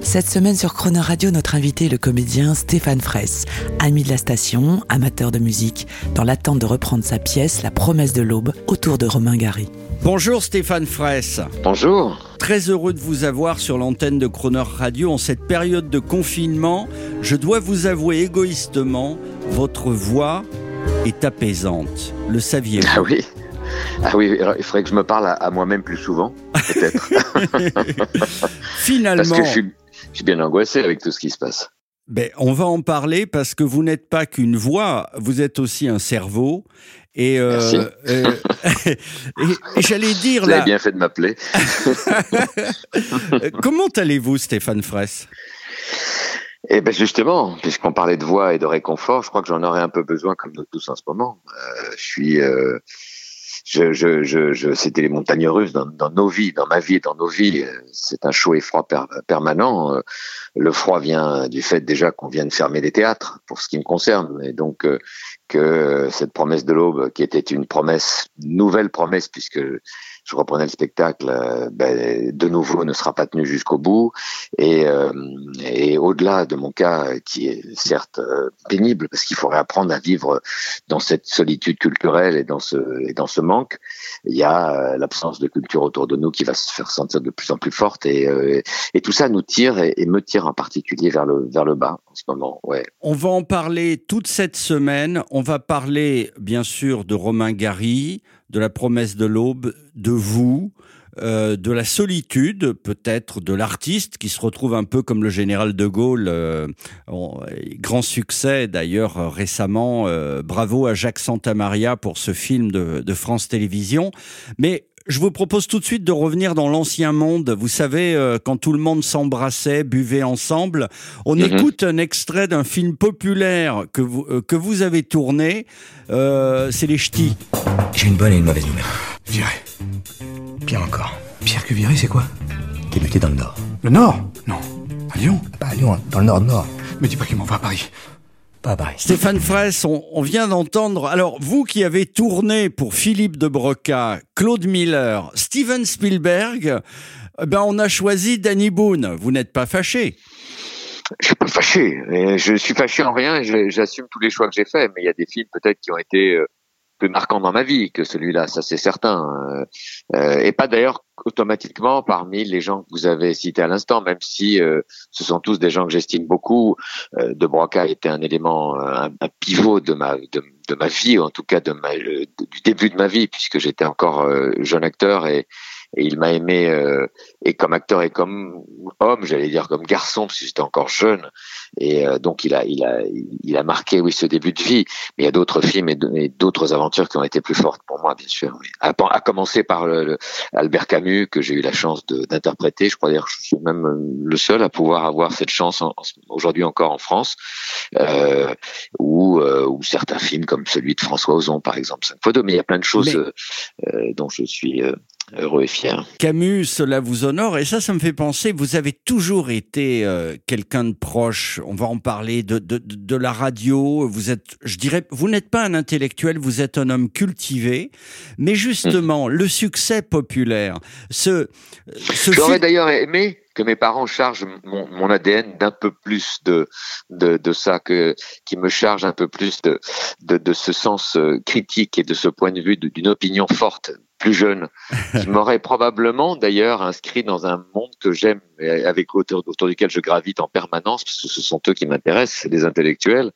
Cette semaine sur Chrono Radio, notre invité est le comédien Stéphane Fraisse, ami de la station, amateur de musique, dans l'attente de reprendre sa pièce La promesse de l'aube autour de Romain Gary. Bonjour Stéphane Fraisse. Bonjour. Très heureux de vous avoir sur l'antenne de Chrono Radio en cette période de confinement. Je dois vous avouer égoïstement, votre voix est apaisante. Le saviez-vous? Ah oui ah oui, il faudrait que je me parle à, à moi-même plus souvent, peut-être. Finalement. Parce que je suis, je suis bien angoissé avec tout ce qui se passe. Ben, on va en parler parce que vous n'êtes pas qu'une voix, vous êtes aussi un cerveau. Et, euh, Merci. euh, et, et j'allais dire Vous avez là, bien fait de m'appeler. comment allez-vous, Stéphane Fraisse? Eh ben justement, puisqu'on parlait de voix et de réconfort, je crois que j'en aurais un peu besoin, comme nous tous en ce moment. Euh, je suis, euh, je, je, je, je c'était les montagnes russes dans, dans, nos vies, dans ma vie dans nos vies. C'est un chaud et froid per, permanent. Euh, Le froid vient du fait déjà qu'on vient de fermer les théâtres, pour ce qui me concerne, et donc euh, que cette promesse de l'aube, qui était une promesse, nouvelle promesse, puisque je reprenais le spectacle, euh, ben, de nouveau ne sera pas tenu jusqu'au bout. Et, euh, et au-delà de mon cas, qui est certes euh, pénible, parce qu'il faudrait apprendre à vivre dans cette solitude culturelle et dans ce, et dans ce manque, il y a euh, l'absence de culture autour de nous qui va se faire sentir de plus en plus forte. Et, et tout ça nous tire et, et, me tire en particulier vers le, vers le bas en ce moment. Ouais. On va en parler toute cette semaine. On va parler bien sûr de Romain Gary, de la promesse de l'aube, de vous, euh, de la solitude, peut-être de l'artiste qui se retrouve un peu comme le général de Gaulle, euh, grand succès d'ailleurs euh, récemment. bravo à Jacques Santamaria pour ce film de, de France Télévisions. Mais je vous propose tout de suite de revenir dans l'ancien monde. Vous savez, euh, quand tout le monde s'embrassait, buvait ensemble. On Mhm. mm -hmm. écoute un extrait d'un film populaire que vous, euh, que vous avez tourné. Euh, C'est Les Ch'tis. J'ai une bonne et une mauvaise nouvelle. Viré. Pire encore. Pire que viré, c'est quoi? T'es muté dans le Nord. Le Nord? Non. À Lyon? Pas à Lyon, dans le Nord-Nord. Mais dis pas qu'il m'envoie à Paris. Stéphane Fraisse, on, vient d'entendre. Alors, vous qui avez tourné pour Philippe de Broca, Claude Miller, Steven Spielberg, eh ben on a choisi Danny Boone. Vous n'êtes pas fâché? Je suis pas fâché. Je suis fâché en rien. J'assume tous les choix que j'ai faits. Mais il y a des films peut-être qui ont été euh, plus marquants dans ma vie que celui-là. Ça, c'est certain. Euh, et pas d'ailleurs automatiquement parmi les gens que vous avez cités à l'instant, même si euh, ce sont tous des gens que j'estime beaucoup. Euh, de Broca était un élément, un, un pivot de ma de, ma vie, en tout cas de ma, du début de ma vie, puisque j'étais encore euh, jeune acteur et et il m'a aimé euh, et comme acteur et comme homme, j'allais dire comme garçon parce que j'étais encore jeune et euh, donc il a il a il a marqué oui ce début de vie. Mais il y a d'autres films et d'autres aventures qui ont été plus fortes pour moi bien sûr. Oui. À, à, commencer par le, le Albert Camus que j'ai eu la chance d'interpréter. Je crois dire je suis même le seul à pouvoir avoir cette chance aujourd'hui encore en France. Euh, ou ou certains films comme celui de François Ozon par exemple. Cinq fois deux. Mais il y a plein de choses Mais... dont je suis heureux et fier. Camus, cela vous honore et ça, ça me fait penser, vous avez toujours été euh, quelqu'un de proche, on va en parler, de, de, de, la radio, vous êtes, je dirais, vous n'êtes pas un intellectuel, vous êtes un homme cultivé, mais justement, mmh. le succès populaire, ce... ce J'aurais d'ailleurs aimé que mes parents chargent mon, mon ADN d'un peu plus de, de, de ça, que, qui me charge un peu plus de, de, de ce sens euh, critique et de ce point de vue d'une opinion forte plus jeune, qui m'aurait probablement d'ailleurs inscrit dans un monde que j'aime et avec autour, autour duquel je gravite en permanence, parce que ce sont eux qui m'intéressent, c'est les intellectuels,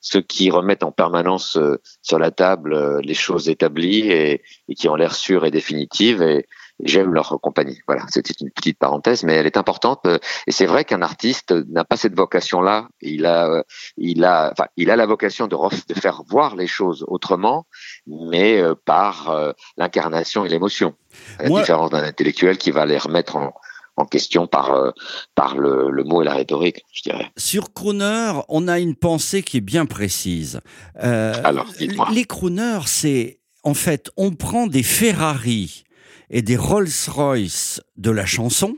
ceux qui remettent en permanence euh, sur la table euh, les choses établies et, et qui ont l'air sûres et définitives. Et, j'aime leur compagnie. Voilà, c'était une petite parenthèse, mais elle est importante. Et c'est vrai qu'un artiste n'a pas cette vocation-là. Il a, il a, enfin, il a la vocation de, de faire voir les choses autrement, mais par euh, l'incarnation et l'émotion. À la Moi... différence d'un intellectuel qui va les remettre en, en question par euh, par le, le, mot et la rhétorique, je dirais. Sur crooner, on a une pensée qui est bien précise. Euh, Alors, les crooners, c'est en fait, on prend des Ferrari et des Rolls-Royce de la chanson,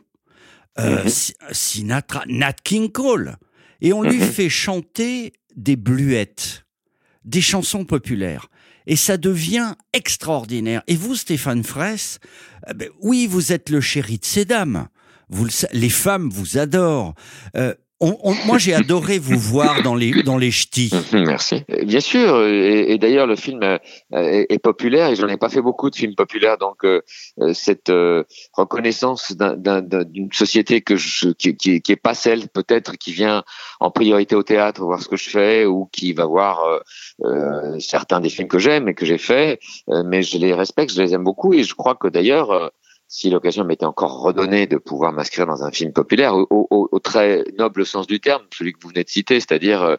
euh, mhm. Sinatra, Nat King Cole, et on lui mhm. fait chanter des bluettes, des chansons populaires. Et ça devient extraordinaire. Et vous, Stéphane Fraisse, euh, ben oui, vous êtes le chéri de ces dames. Vous, les femmes vous adorent. Euh, moi, j'ai adoré vous voir dans les dans les ch'tis. Merci. Bien sûr. Et, d'ailleurs, le film euh, est, populaire. Et j'en ai pas fait beaucoup de films populaires, donc euh, euh, cette reconnaissance d'une société que je, qui, qui, qui est pas celle peut-être qui vient en priorité au théâtre voir ce que je fais ou qui va voir certains des films que j'aime et que j'ai fait. mais je les respecte, je les aime beaucoup. Et je crois que d'ailleurs si l'occasion m'était encore redonnée de pouvoir m'inscrire dans un film populaire, au, très noble sens du terme, celui que vous venez de citer, c'est-à-dire euh,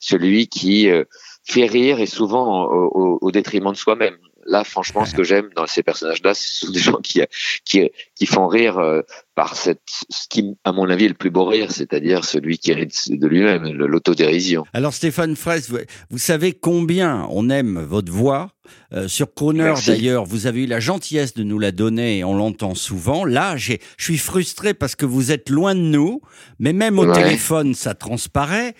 celui qui euh, fait rire et souvent au, détriment de soi-même. Là, franchement, ce que j'aime dans ces personnages-là, ce sont des gens qui, qui, qui font rire euh, par cette, ce qui, à mon avis, est le plus beau rire, c'est-à-dire celui qui rit de lui-même, l'autodérision. Alors, Stéphane Fraisse, vous, savez combien on aime votre voix? Euh, sur Croner, d'ailleurs, vous avez eu la gentillesse de nous la donner et on l'entend souvent. Là, je suis frustré parce que vous êtes loin de nous, mais même au téléphone, ça transparaît.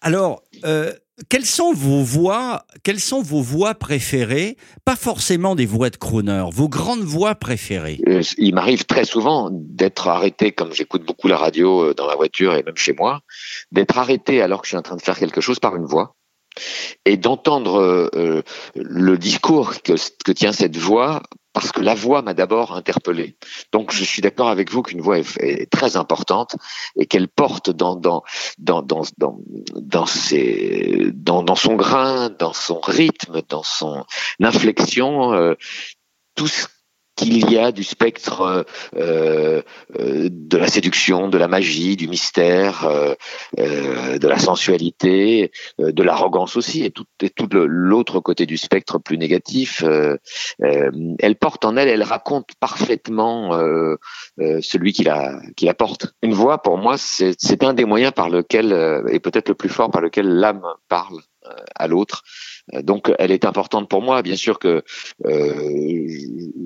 Alors, euh, quelles sont vos voix, quelles sont vos voix préférées? Pas forcément des voix de crooner, vos grandes voix préférées. Euh, il m'arrive très souvent d'être arrêté, comme j'écoute beaucoup la radio euh, dans la voiture et même chez moi, d'être arrêté alors que je suis en train de faire quelque chose par une voix et d'entendre euh, le discours que, que, tient cette voix parce que la voix m'a d'abord interpellé. Donc je suis d'accord avec vous qu'une voix est, très importante et qu'elle porte dans son grain, dans son rythme, dans son inflexion, euh, tout ce qu'il y a du spectre euh, euh, de la séduction, de la magie, du mystère, euh, de la sensualité, de l'arrogance aussi, et tout, et tout l'autre côté du spectre plus négatif. elle porte en elle, elle raconte parfaitement celui qui la, qui la porte. Une voix, pour moi, c'est un des moyens par lequel, et peut-être le plus fort par lequel l'âme parle à l'autre. Euh, donc elle est importante pour moi. Bien sûr que euh,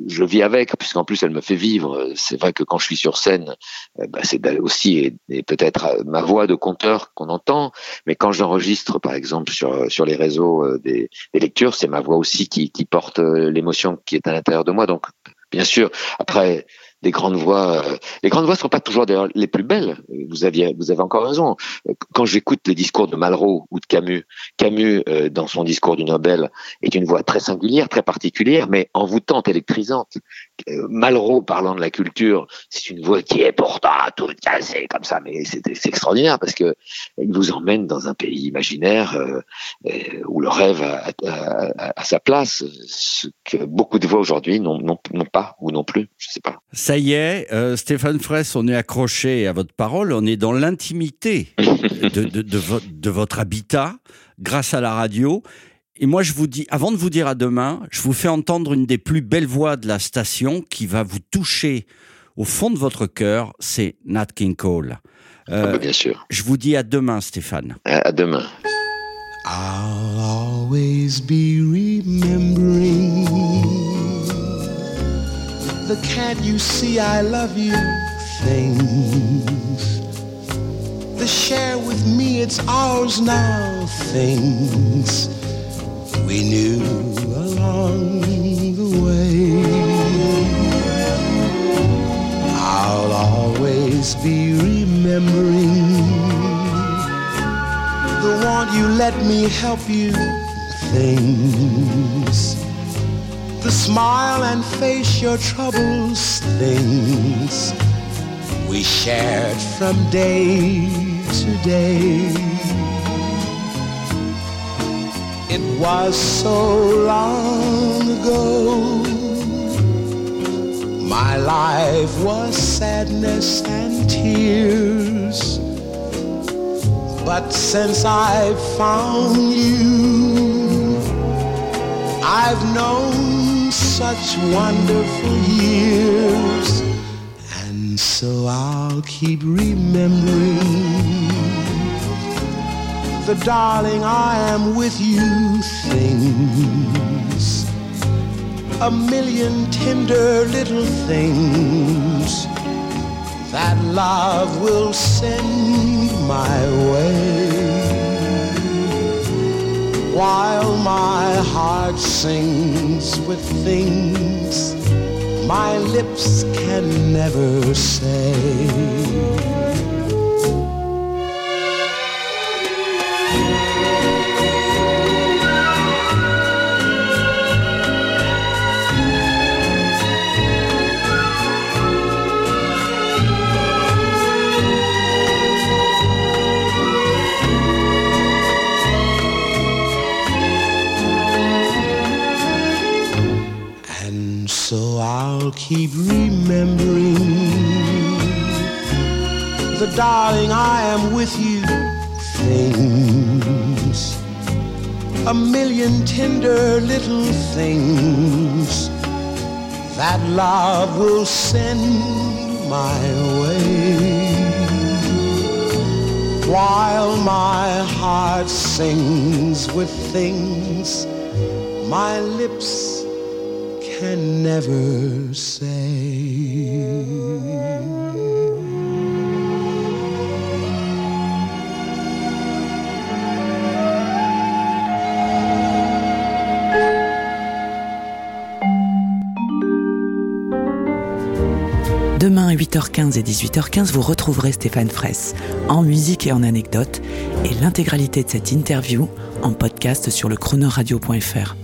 je vis avec, puisqu'en plus elle me fait vivre. C'est vrai que quand je suis sur scène, euh, bah, c'est aussi et, peut-être ma voix de conteur qu'on entend, mais quand j'enregistre par exemple sur sur les réseaux des, des lectures, c'est ma voix aussi qui, qui porte l'émotion qui est à l'intérieur de moi. Donc bien sûr, après des grandes voix. Euh, les grandes voix sont pas toujours les plus belles. Vous aviez, vous avez encore raison. Quand j'écoute les discours de Malraux ou de Camus, Camus euh, dans son discours du Nobel est une voix très singulière, très particulière, mais envoûtante, électrisante. Euh, Malraux parlant de la culture, c'est une voix qui est pourtant toute cassée comme ça, mais c'est extraordinaire parce que il vous emmène dans un pays imaginaire où le rêve a, sa place, ce que beaucoup de voix aujourd'hui n'ont pas ou non plus, je sais pas. Y est, euh, Stéphane Fraisse, on est accroché à votre parole, on est dans l'intimité de, de, votre habitat grâce à la radio. Et moi, je vous dis, avant de vous dire à demain, je vous fais entendre une des plus belles voix de la station qui va vous toucher au fond de votre cœur, c'est Nat King Cole. Euh, ah bah, bien sûr. Je vous dis à demain, Stéphane. À, demain. I'll always be remembering the can't you see I love you. Things. The share with me, it's ours now. Things. We knew along the way. I'll always be remembering the one you let me help you. Things the smile and face your troubles things we shared from day to day. It was so long ago. My life was sadness and tears. But since I've found you, I've known such wonderful years and so I'll keep remembering the darling I am with you things. A million tender little things that love will send my way. While my heart sings with things my lips can never say. Keep remembering the darling I am with you things. A million tender little things that love will send my way. While my heart sings with things my lips never say. Demain à 8h15 et 18h15, vous retrouverez Stéphane Fraisse en musique et en anecdotes et l'intégralité de cette interview en podcast sur le chronoradio.fr.